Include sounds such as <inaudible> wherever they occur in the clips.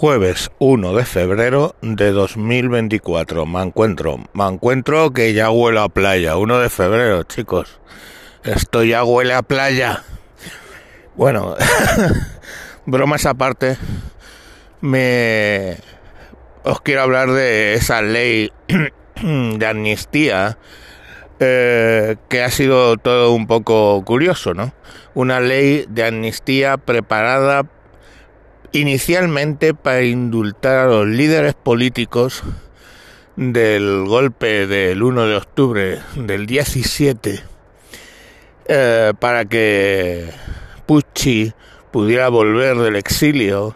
Jueves 1 de febrero de 2024. Me encuentro, me encuentro que ya huele a playa. 1 de febrero, chicos. Esto ya huele a playa. Bueno, <laughs> bromas aparte, me os quiero hablar de esa ley <clears throat> de amnistía eh, que ha sido todo un poco curioso, ¿no? Una ley de amnistía preparada inicialmente para indultar a los líderes políticos del golpe del 1 de octubre del 17 eh, para que Pucci pudiera volver del exilio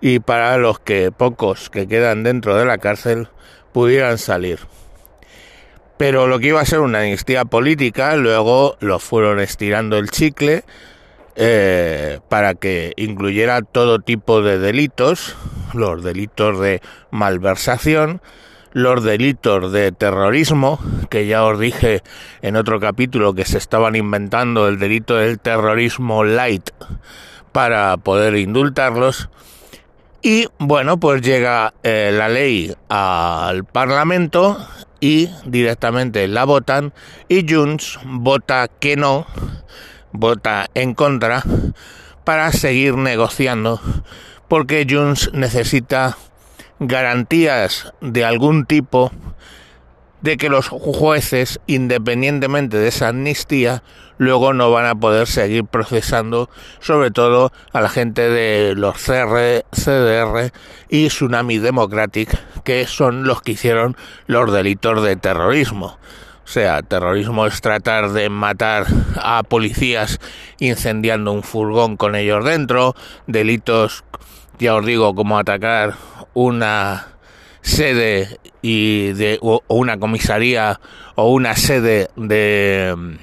y para los que pocos que quedan dentro de la cárcel pudieran salir. Pero lo que iba a ser una amnistía política, luego lo fueron estirando el chicle eh, para que incluyera todo tipo de delitos, los delitos de malversación, los delitos de terrorismo, que ya os dije en otro capítulo que se estaban inventando el delito del terrorismo light para poder indultarlos. Y bueno, pues llega eh, la ley al Parlamento y directamente la votan y Junts vota que no vota en contra para seguir negociando porque Junts necesita garantías de algún tipo de que los jueces, independientemente de esa amnistía, luego no van a poder seguir procesando sobre todo a la gente de los CR, CDR y Tsunami Democratic, que son los que hicieron los delitos de terrorismo. O sea, terrorismo es tratar de matar a policías incendiando un furgón con ellos dentro, delitos, ya os digo, como atacar una sede y de o una comisaría o una sede de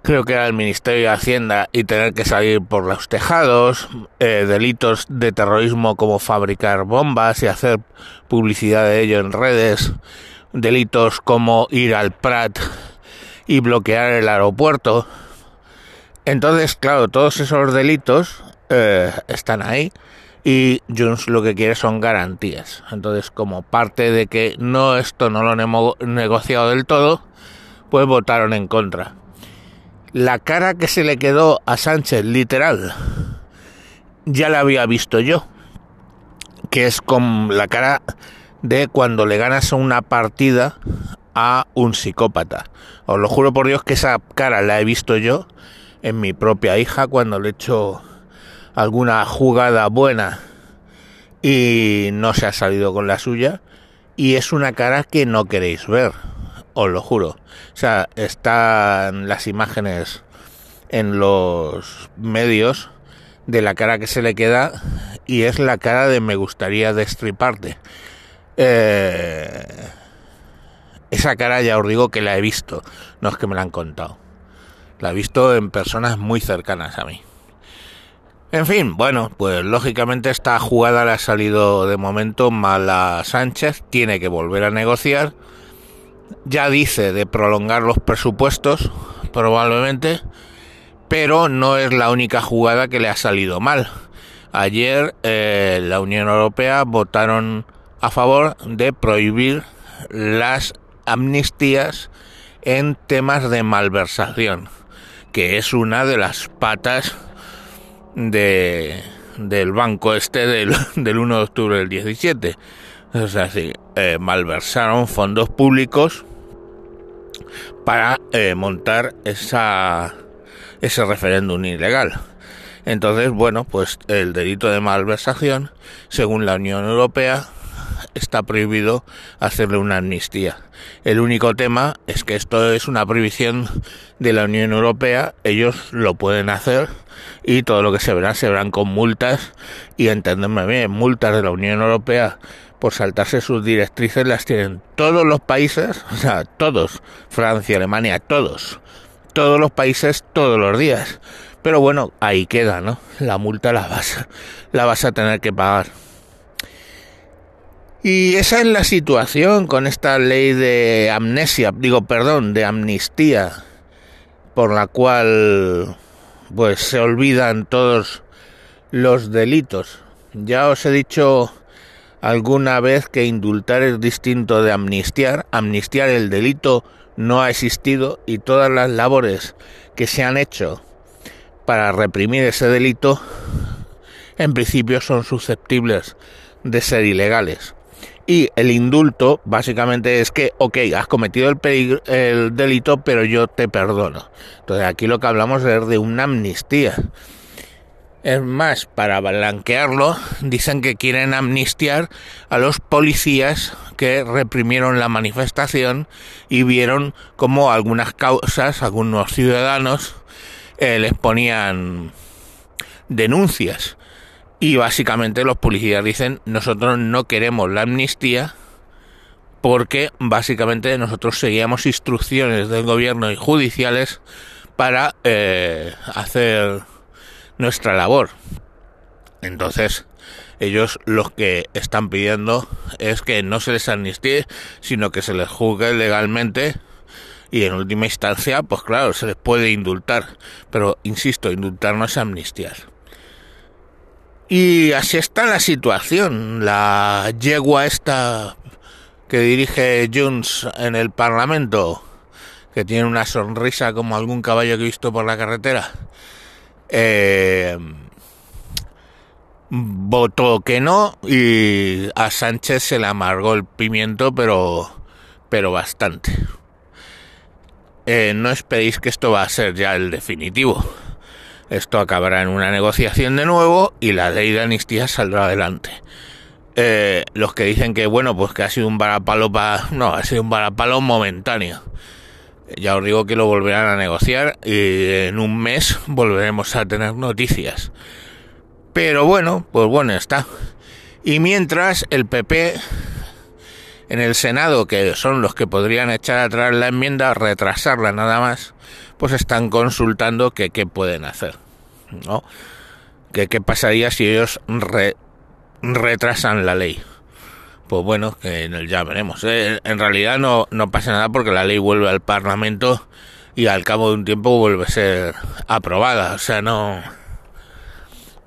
creo que era el Ministerio de Hacienda y tener que salir por los tejados, eh, delitos de terrorismo como fabricar bombas y hacer publicidad de ello en redes, delitos como ir al Prat y bloquear el aeropuerto. Entonces, claro, todos esos delitos eh, están ahí y Jones lo que quiere son garantías. Entonces, como parte de que no esto no lo hemos negociado del todo, pues votaron en contra. La cara que se le quedó a Sánchez, literal, ya la había visto yo, que es con la cara de cuando le ganas una partida a un psicópata. Os lo juro por Dios que esa cara la he visto yo en mi propia hija cuando le he hecho alguna jugada buena y no se ha salido con la suya. Y es una cara que no queréis ver, os lo juro. O sea, están las imágenes en los medios de la cara que se le queda y es la cara de me gustaría destriparte. Eh, esa cara ya os digo que la he visto, no es que me la han contado. La he visto en personas muy cercanas a mí. En fin, bueno, pues lógicamente esta jugada le ha salido de momento mal a Sánchez, tiene que volver a negociar. Ya dice de prolongar los presupuestos, probablemente, pero no es la única jugada que le ha salido mal. Ayer eh, la Unión Europea votaron a favor de prohibir las amnistías en temas de malversación, que es una de las patas de, del banco este del, <laughs> del 1 de octubre del 17. O sea, eh, malversaron fondos públicos para eh, montar esa, ese referéndum ilegal. Entonces, bueno, pues el delito de malversación, según la Unión Europea, está prohibido hacerle una amnistía. El único tema es que esto es una prohibición de la Unión Europea, ellos lo pueden hacer y todo lo que se verá se verán con multas y entenderme bien, multas de la Unión Europea por saltarse sus directrices las tienen todos los países, o sea, todos, Francia, Alemania, todos, todos los países todos los días. Pero bueno, ahí queda, ¿no? La multa la vas, la vas a tener que pagar. Y esa es la situación con esta ley de amnesia, digo, perdón, de amnistía, por la cual pues se olvidan todos los delitos. Ya os he dicho alguna vez que indultar es distinto de amnistiar. Amnistiar el delito no ha existido y todas las labores que se han hecho para reprimir ese delito en principio son susceptibles de ser ilegales. Y el indulto básicamente es que, ok, has cometido el, el delito, pero yo te perdono. Entonces aquí lo que hablamos es de una amnistía. Es más, para blanquearlo, dicen que quieren amnistiar a los policías que reprimieron la manifestación y vieron como algunas causas, algunos ciudadanos eh, les ponían denuncias. Y básicamente los policías dicen, nosotros no queremos la amnistía porque básicamente nosotros seguíamos instrucciones del gobierno y judiciales para eh, hacer nuestra labor. Entonces, ellos lo que están pidiendo es que no se les amnistíe, sino que se les juzgue legalmente y en última instancia, pues claro, se les puede indultar, pero insisto, indultar no es amnistiar. Y así está la situación. La yegua esta que dirige Junts en el Parlamento, que tiene una sonrisa como algún caballo que he visto por la carretera, eh, votó que no y a Sánchez se le amargó el pimiento, pero, pero bastante. Eh, no esperéis que esto va a ser ya el definitivo. Esto acabará en una negociación de nuevo y la ley de amnistía saldrá adelante. Eh, los que dicen que bueno, pues que ha sido un varapalo para... No, ha sido un varapalo momentáneo. Ya os digo que lo volverán a negociar y en un mes volveremos a tener noticias. Pero bueno, pues bueno está. Y mientras el PP en el Senado, que son los que podrían echar atrás la enmienda, retrasarla nada más, pues están consultando que qué pueden hacer, ¿no? Que qué pasaría si ellos retrasan la ley pues bueno, que ya veremos. Eh, en realidad no, no pasa nada porque la ley vuelve al Parlamento y al cabo de un tiempo vuelve a ser aprobada. O sea, no...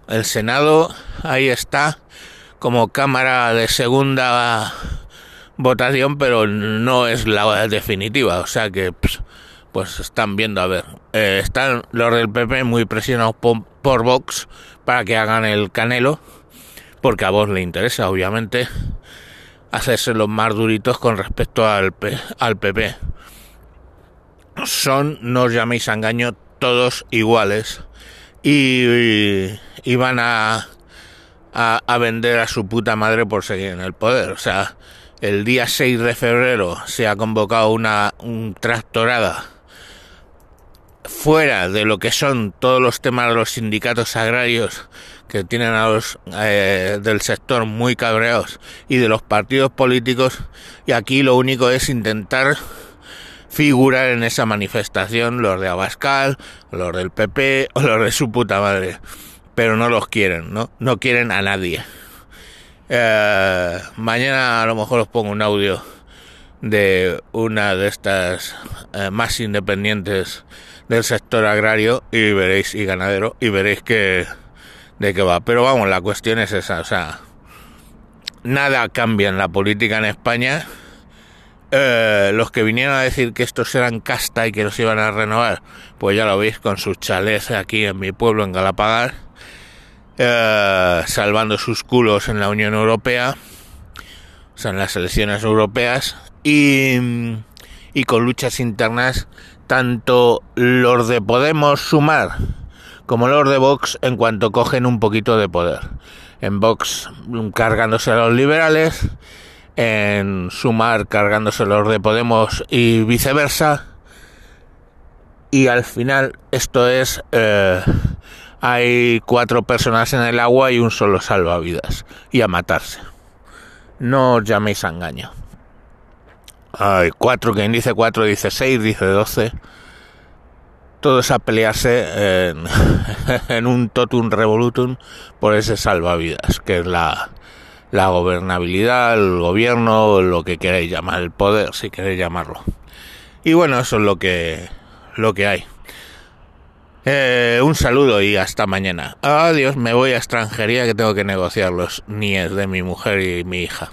El Senado ahí está como cámara de segunda votación, pero no es la definitiva. O sea que están viendo a ver. Eh, están los del PP muy presionados por, Vox para que hagan el canelo, porque a vos le interesa, obviamente hacerse los más duritos con respecto al, al PP. Son, no os llaméis a engaño, todos iguales y, y van a, a, vender a su puta madre por seguir en el poder. O sea, el día 6 de febrero se ha convocado una un tractorada fuera de lo que son todos los temas de los sindicatos agrarios que tienen a los eh, del sector muy cabreados y de los partidos políticos y aquí lo único es intentar figurar en esa manifestación los de Abascal, los del PP o los de su puta madre, pero no los quieren, ¿no? No quieren a nadie. Eh, mañana a lo mejor os pongo un audio de una de estas eh, más independientes del sector agrario y veréis y ganadero y veréis que de qué va. Pero vamos, la cuestión es esa, o sea, nada cambia en la política en España. Eh, los que vinieron a decir que estos eran casta y que los iban a renovar, pues ya lo veis con sus chalés aquí en mi pueblo, en Galapagar, eh, salvando sus culos en la Unión Europea, o sea, en las elecciones europeas, y, y con luchas internas, tanto los de Podemos sumar, como los de Vox en cuanto cogen un poquito de poder. En Vox cargándose a los liberales, en Sumar cargándose los de Podemos y viceversa. Y al final esto es... Eh, hay cuatro personas en el agua y un solo salvavidas. Y a matarse. No os llaméis a engaño. Hay cuatro, quien dice cuatro dice seis, dice doce todos a pelearse <laughs> en, un totum revolutum por ese salvavidas, que es la, la gobernabilidad, el gobierno, lo que queréis llamar, el poder, si queréis llamarlo. Y bueno, eso es lo que, lo que hay. Eh, un saludo y hasta mañana. Adiós, me voy a extranjería que tengo que negociar los NIES de mi mujer y mi hija.